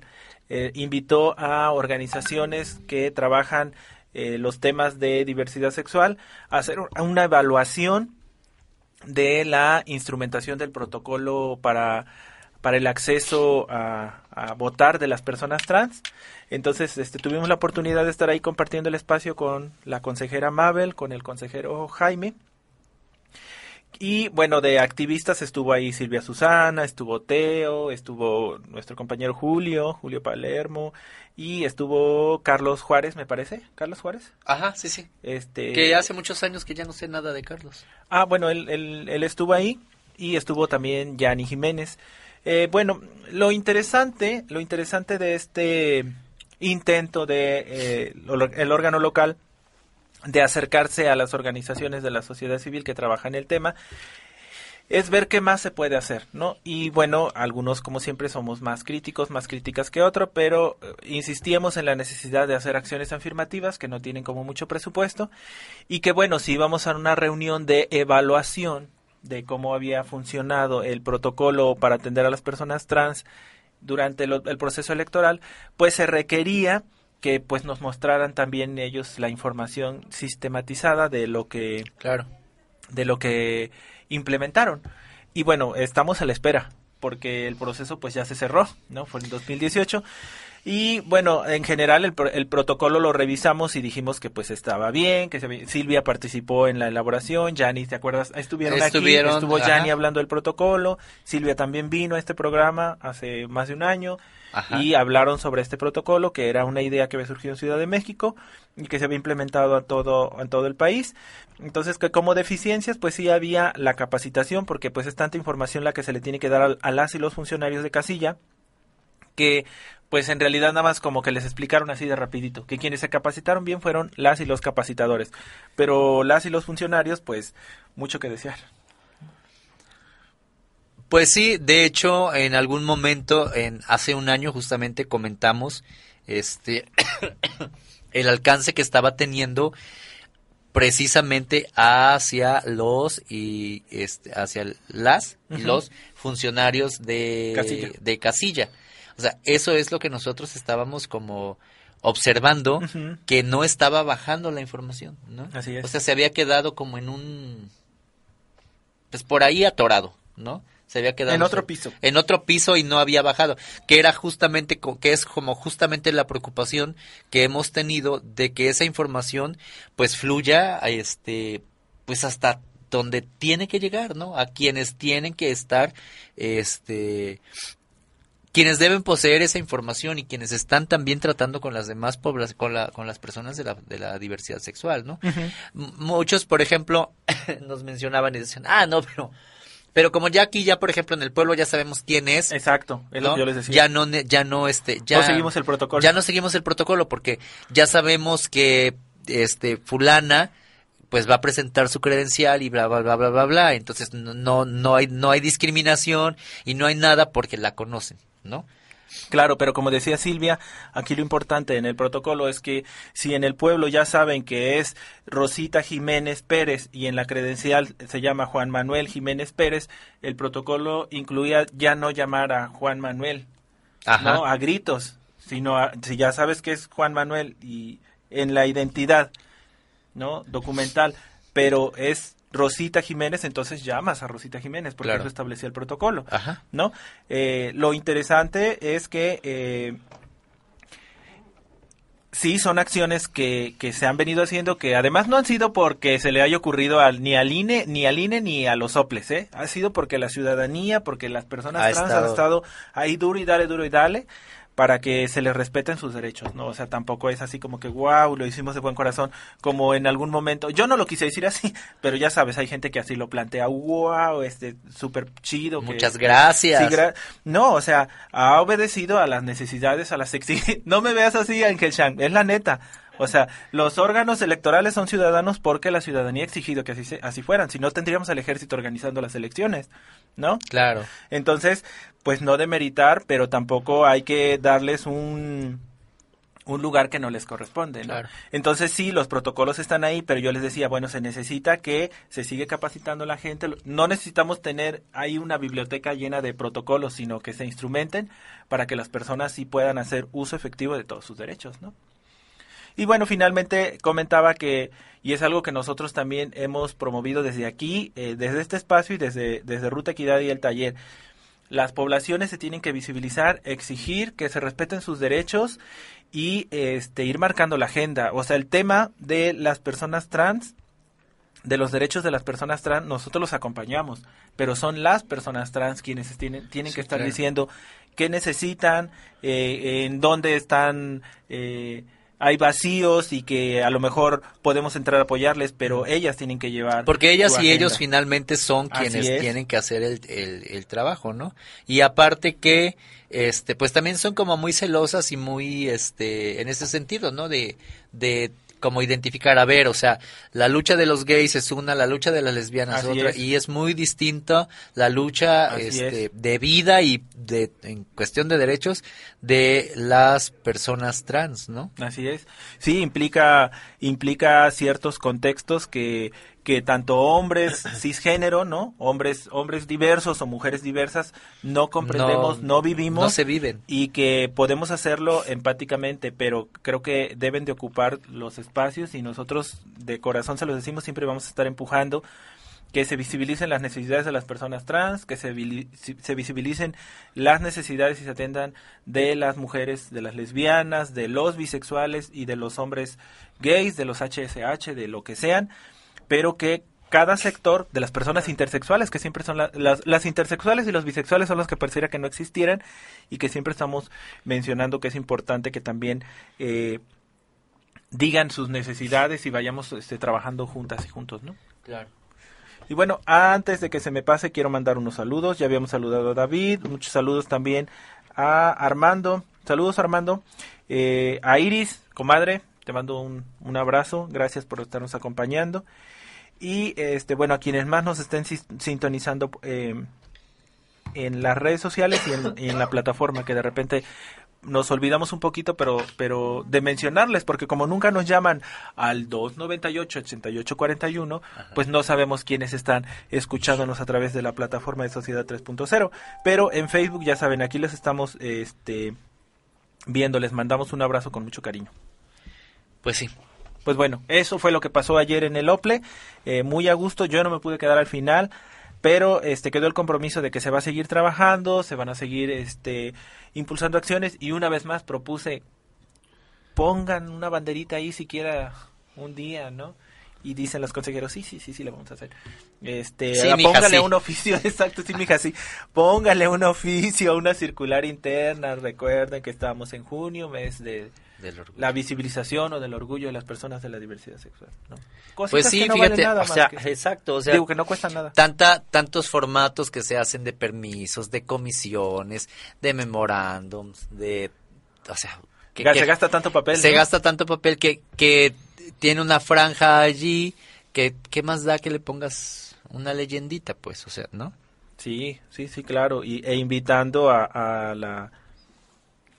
eh, invitó a organizaciones que trabajan eh, los temas de diversidad sexual a hacer una evaluación de la instrumentación del protocolo para, para el acceso a, a votar de las personas trans. Entonces, este, tuvimos la oportunidad de estar ahí compartiendo el espacio con la consejera Mabel, con el consejero Jaime. Y bueno, de activistas estuvo ahí Silvia Susana, estuvo Teo, estuvo nuestro compañero Julio, Julio Palermo, y estuvo Carlos Juárez, me parece. ¿Carlos Juárez? Ajá, sí, sí. Este, Que hace muchos años que ya no sé nada de Carlos. Ah, bueno, él, él, él estuvo ahí y estuvo también Yanni Jiménez. Eh, bueno, lo interesante, lo interesante de este intento de eh, el órgano local de acercarse a las organizaciones de la sociedad civil que trabajan el tema es ver qué más se puede hacer, ¿no? Y bueno, algunos como siempre somos más críticos, más críticas que otro, pero eh, insistíamos en la necesidad de hacer acciones afirmativas que no tienen como mucho presupuesto y que bueno, si íbamos a una reunión de evaluación de cómo había funcionado el protocolo para atender a las personas trans durante el proceso electoral, pues se requería que pues nos mostraran también ellos la información sistematizada de lo que Claro. de lo que implementaron. Y bueno, estamos a la espera, porque el proceso pues ya se cerró, ¿no? Fue en 2018. Y bueno, en general el, el protocolo lo revisamos y dijimos que pues estaba bien, que se Silvia participó en la elaboración, Yanni, ¿te acuerdas? Estuvieron, Estuvieron, aquí, estuvo ajá. Yanni hablando del protocolo, Silvia también vino a este programa hace más de un año Ajá. y hablaron sobre este protocolo, que era una idea que había surgido en Ciudad de México y que se había implementado a todo, en todo el país. Entonces, que como deficiencias, pues sí había la capacitación, porque pues es tanta información la que se le tiene que dar a, a las y los funcionarios de casilla, que pues en realidad nada más como que les explicaron así de rapidito, que quienes se capacitaron bien fueron las y los capacitadores, pero las y los funcionarios, pues mucho que desear. Pues sí, de hecho, en algún momento, en hace un año justamente comentamos este el alcance que estaba teniendo precisamente hacia los y este hacia las y los funcionarios de Casilla. de casilla. O sea, eso es lo que nosotros estábamos como observando que no estaba bajando la información, ¿no? Así es. O sea, se había quedado como en un pues por ahí atorado, ¿no? Se había quedado En otro piso. en otro piso y no había bajado, que era justamente que es como justamente la preocupación que hemos tenido de que esa información pues fluya a este pues hasta donde tiene que llegar, ¿no? A quienes tienen que estar este quienes deben poseer esa información y quienes están también tratando con las demás poblaciones, con, la, con las personas de la, de la diversidad sexual, ¿no? Muchos, por ejemplo, nos mencionaban y decían, ah, no, pero, pero como ya aquí, ya por ejemplo en el pueblo ya sabemos quién es, Exacto, es lo que yo les decía. ya no, ya no, este, ya No seguimos el protocolo. ya no seguimos el protocolo porque ya sabemos que, este, fulana, pues va a presentar su credencial y bla bla bla bla bla bla entonces no no no hay no hay discriminación y no hay nada porque la conocen no Claro, pero como decía Silvia, aquí lo importante en el protocolo es que si en el pueblo ya saben que es Rosita Jiménez Pérez y en la credencial se llama Juan Manuel Jiménez Pérez, el protocolo incluía ya no llamar a Juan Manuel, Ajá. no a gritos, sino a- si ya sabes que es Juan Manuel y en la identidad, ¿no? Documental, pero es Rosita Jiménez, entonces llamas a Rosita Jiménez porque Claro. eso establecía el protocolo. Ajá. ¿no? Eh, lo interesante es que eh, sí son acciones que, que se han venido haciendo que además no han sido porque se le haya ocurrido al, ni al INE ni al INE ni a los soples, ¿eh? Ha sido porque la ciudadanía, porque las personas Ha trans estado- han estado ahí duro y dale, duro y dale para que se les respeten sus derechos, ¿no? O sea, tampoco es así como que, wow, lo hicimos de buen corazón, como en algún momento, yo no lo quise decir así, pero ya sabes, hay gente que así lo plantea, wow, este, súper chido. que- Muchas gracias. Sí, gra- no, o sea, ha obedecido a las necesidades, a las exigencias. No me veas así, Ángel Chang, es la neta. O sea, los órganos electorales son ciudadanos porque la ciudadanía ha exigido que así, se- así fueran. Si no, tendríamos al ejército organizando las elecciones, ¿no? claro Entonces, pues no demeritar, pero tampoco hay que darles un un lugar que no les corresponde, ¿no? Claro. Entonces sí, los protocolos están ahí, pero yo les decía, bueno, se necesita que se sigue capacitando la gente. No necesitamos tener ahí una biblioteca llena de protocolos, sino que se instrumenten para que las personas sí puedan hacer uso efectivo de todos sus derechos, ¿no? Y bueno, finalmente comentaba que, y es algo que nosotros también hemos promovido desde aquí, eh, desde este espacio y desde, desde Ruta Equidad y el taller, las poblaciones se tienen que visibilizar, exigir que se respeten sus derechos y este, ir marcando la agenda. O sea, el tema de las personas trans, de los derechos de las personas trans, nosotros los acompañamos, pero son las personas trans quienes tienen, tienen Sí, que estar claro. diciendo qué necesitan, eh, en dónde están... eh, hay vacíos y que a lo mejor podemos entrar a apoyarles, pero ellas tienen que llevar. Porque ellas y ellos finalmente son quienes es. tienen que hacer el, el- el trabajo, ¿no? Y aparte que, este, pues también son como muy celosas y muy, este, en ese sentido, ¿no? De, de como identificar, a ver, o sea, la lucha de los gays es una, la lucha de las lesbianas Así otra, es. y es muy distinto la lucha este, es. de vida y de en cuestión de derechos de las personas trans, ¿no? Así es. Sí, implica, implica ciertos contextos que, que tanto hombres cisgénero, ¿no? Hombres, hombres diversos o mujeres diversas no comprendemos, no, vivimos. No se viven. y que podemos hacerlo empáticamente, pero creo que deben de ocupar los espacios y nosotros de corazón se los decimos, siempre vamos a estar empujando que se visibilicen las necesidades de las personas trans, que se, se visibilicen las necesidades y se atendan de las mujeres, de las lesbianas, de los bisexuales y de los hombres gays, de los HSH, de lo que sean, pero que cada sector de las personas intersexuales, que siempre son la- las, las intersexuales y los bisexuales son los que pareciera que no existieran y que siempre estamos mencionando que es importante que también eh, digan sus necesidades y vayamos este, trabajando juntas y juntos, ¿no? Claro. Y bueno, antes de que se me pase, quiero mandar unos saludos. Ya habíamos saludado a David, muchos saludos también a Armando. Saludos Armando. Eh, a Iris, comadre, te mando un, un abrazo. Gracias por estarnos acompañando. Y este, bueno, a quienes más nos estén sintonizando eh, en las redes sociales y en, y en la plataforma, que de repente nos olvidamos un poquito, pero, pero de mencionarles, porque como nunca nos llaman al 298-8841, pues no sabemos quiénes están escuchándonos a través de la plataforma de Sociedad 3.0. Pero en Facebook, ya saben, aquí les estamos este, viendo, les mandamos un abrazo con mucho cariño. Pues sí. Pues bueno, eso fue lo que pasó ayer en el OPLE, eh, muy a gusto, yo no me pude quedar al final, pero este quedó el compromiso de que se va a seguir trabajando, se van a seguir este impulsando acciones y una vez más propuse pongan una banderita ahí siquiera un día, ¿no? Y dicen los consejeros, sí, sí, sí, sí, lo vamos a hacer. Este, Sí, mija, póngale sí. un oficio, exacto, sí, mija, sí. Póngale un oficio, una circular interna. Recuerden que estamos en junio, mes de la visibilización o del orgullo de las personas de la diversidad sexual. ¿no? Cositas Pues sí, que no fíjate, valen nada o sea, que- exacto, o sea, digo que no cuesta nada. tanta, tantos formatos que se hacen de permisos, de comisiones, de memorándums, de, o sea, que, Ga- que- se gasta tanto papel. se ¿no? gasta tanto papel que, que tiene una franja allí, que, ¿qué más da que le pongas una leyendita, pues, o sea, ¿no? Sí, sí, sí, claro. Y, e invitando a, la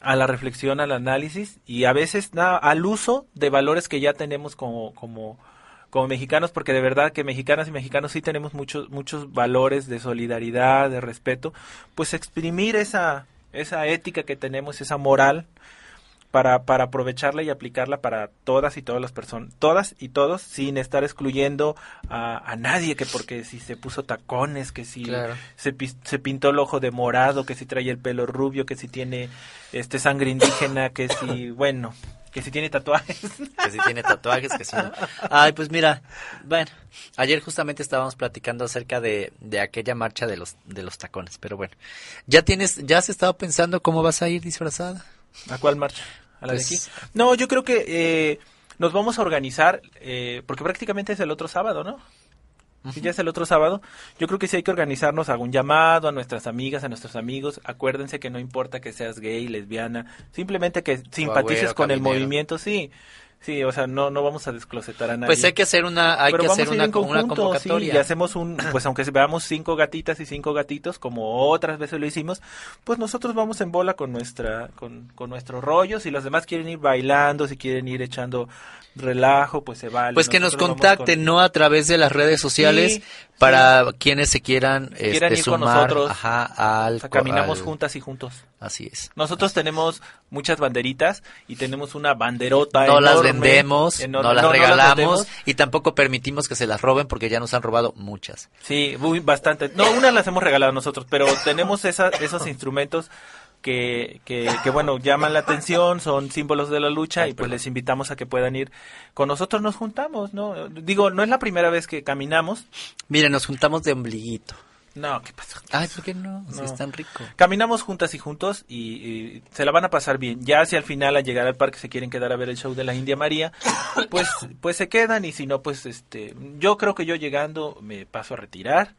a la reflexión, al análisis y a veces nada, al uso de valores que ya tenemos como, como, como mexicanos, porque de verdad que mexicanas y mexicanos sí tenemos muchos, muchos valores de solidaridad, de respeto, pues exprimir esa, esa ética que tenemos, esa moral, para, para aprovecharla y aplicarla para todas y todas las personas, todas y todos, sin estar excluyendo a, a nadie, que porque si se puso tacones, que si Claro. se, se pintó el ojo de morado, que si trae el pelo rubio, que si tiene este sangre indígena, que si, bueno, que si tiene tatuajes. que si tiene tatuajes, que si no. Ay, pues mira, bueno, ayer justamente estábamos platicando acerca de, de aquella marcha de los, de los tacones, pero bueno, ya tienes, ya has estado pensando cómo vas a ir disfrazada. ¿A cuál marcha? ¿A la Pues- de aquí? No, yo creo que eh, nos vamos a organizar, eh, porque prácticamente es el otro sábado, ¿no? Si ya es el otro sábado, yo creo que sí hay que organizarnos, hago un llamado a nuestras amigas, a nuestros amigos. Acuérdense que no importa que seas gay, lesbiana, simplemente que simpatices con el movimiento, sí. Sí, o sea, no, no vamos a desclosetar a nadie. Pues hay que hacer una, hay Pero que hacer una, conjunto, convocatoria. sí, y hacemos un, pues aunque veamos cinco gatitas y cinco gatitos, como otras veces lo hicimos, pues nosotros vamos en bola con nuestra, con, con nuestros rollos, y los demás quieren ir bailando, si quieren ir echando relajo, pues se vale. Pues que nos Nosotros contacten, con- ¿no? A través de las redes sociales Sí, para quienes se quieran, quieran este, ir con nosotros. ajá, al, O sea, caminamos al- juntas y juntos. Así es. Nosotros tenemos muchas banderitas y tenemos una banderota No las vendemos, enorme. no las No, no las regalamos y tampoco permitimos que se las roben porque ya nos han robado muchas. Sí, muy, bastante. No, unas las hemos regalado nosotros, pero tenemos esa, esos instrumentos que, que, que, bueno, llaman la atención, son símbolos de la lucha y pues les invitamos a que puedan ir con nosotros, nos juntamos, ¿no? Digo, no es la primera vez que caminamos. Miren, nos juntamos de ombliguito. No, ¿qué pasa? Ay, ¿por qué no? Si es tan rico. Caminamos juntas y juntos y, y se la van a pasar bien. Ya si al final al llegar al parque se quieren quedar a ver el show de la India María, pues pues se quedan y si no pues este yo creo que yo llegando me paso a retirar,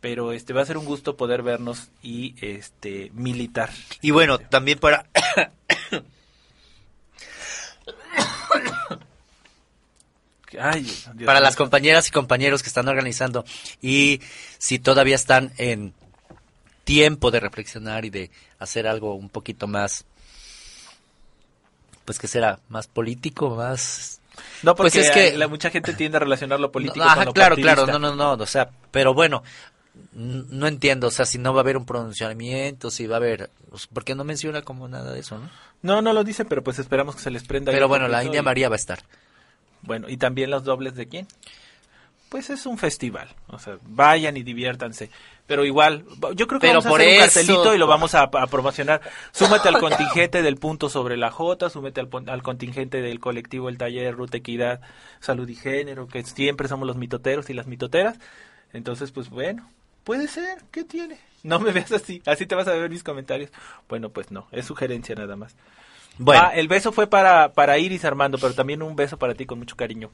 pero este va a ser un gusto poder vernos y este militar. Y bueno, también para Ay, Dios para las compañeras y compañeros que están organizando y si todavía están en tiempo de reflexionar y de hacer algo un poquito más pues que será más político más No, porque pues es que- la, mucha gente tiende a relacionar lo político Ajá, con lo claro, partidista. claro, no, no, no, o sea, pero bueno, no entiendo, o sea, si no va a haber un pronunciamiento, si va a haber, pues, ¿por qué no menciona como nada de eso, no? No, no lo dice, pero pues esperamos que se les prenda. Pero bueno, la India y- María va a estar. Bueno, y también los dobles de quién? Pues es un festival, o sea, vayan y diviértanse. Pero igual, yo creo que Pero vamos a hacer un eso- cartelito y lo vamos a, a promocionar. Súmate al contingente del punto sobre la J, súmete al, al contingente del colectivo El Taller Ruta Equidad, Salud y Género, que siempre somos los mitoteros y las mitoteras. Entonces, pues bueno, puede ser, ¿qué tiene? No me veas así, así te vas a ver mis comentarios. Bueno, pues no, es sugerencia nada más. Bueno. Ah, el beso fue para, para Iris Armando, pero también un beso para ti con mucho cariño.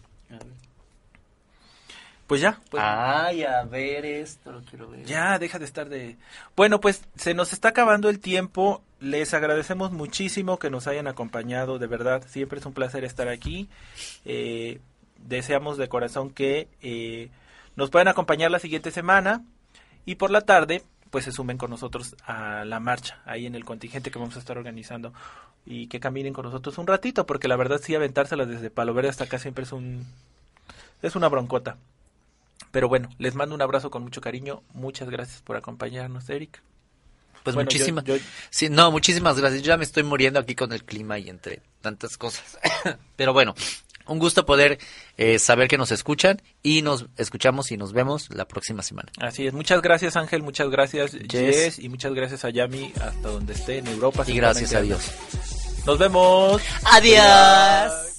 Pues ya, pues, Ay, a ver esto, lo quiero ver. ya, deja de estar de... Bueno, pues se nos está acabando el tiempo. Les agradecemos muchísimo que nos hayan acompañado, de verdad. Siempre es un placer estar aquí. Eh, deseamos de corazón que eh, nos puedan acompañar la siguiente semana y por la tarde pues se sumen con nosotros a la marcha ahí en el contingente que vamos a estar organizando y que caminen con nosotros un ratito porque la verdad sí aventárselas desde Palo Verde hasta acá siempre es un es una broncota. Pero bueno, les mando un abrazo con mucho cariño. Muchas gracias por acompañarnos, Eric. Pues Bueno, muchísimas, yo- yo- sí, no, muchísimas gracias. Yo ya me estoy muriendo aquí con el clima y entre tantas cosas. Pero bueno, un gusto poder eh, saber que nos escuchan y nos escuchamos y nos vemos la próxima semana. Así es. Muchas gracias, Ángel. Muchas gracias, Jess. Y muchas gracias a Yami hasta donde esté en Europa. Y gracias a Dios. Nos vemos. Adiós.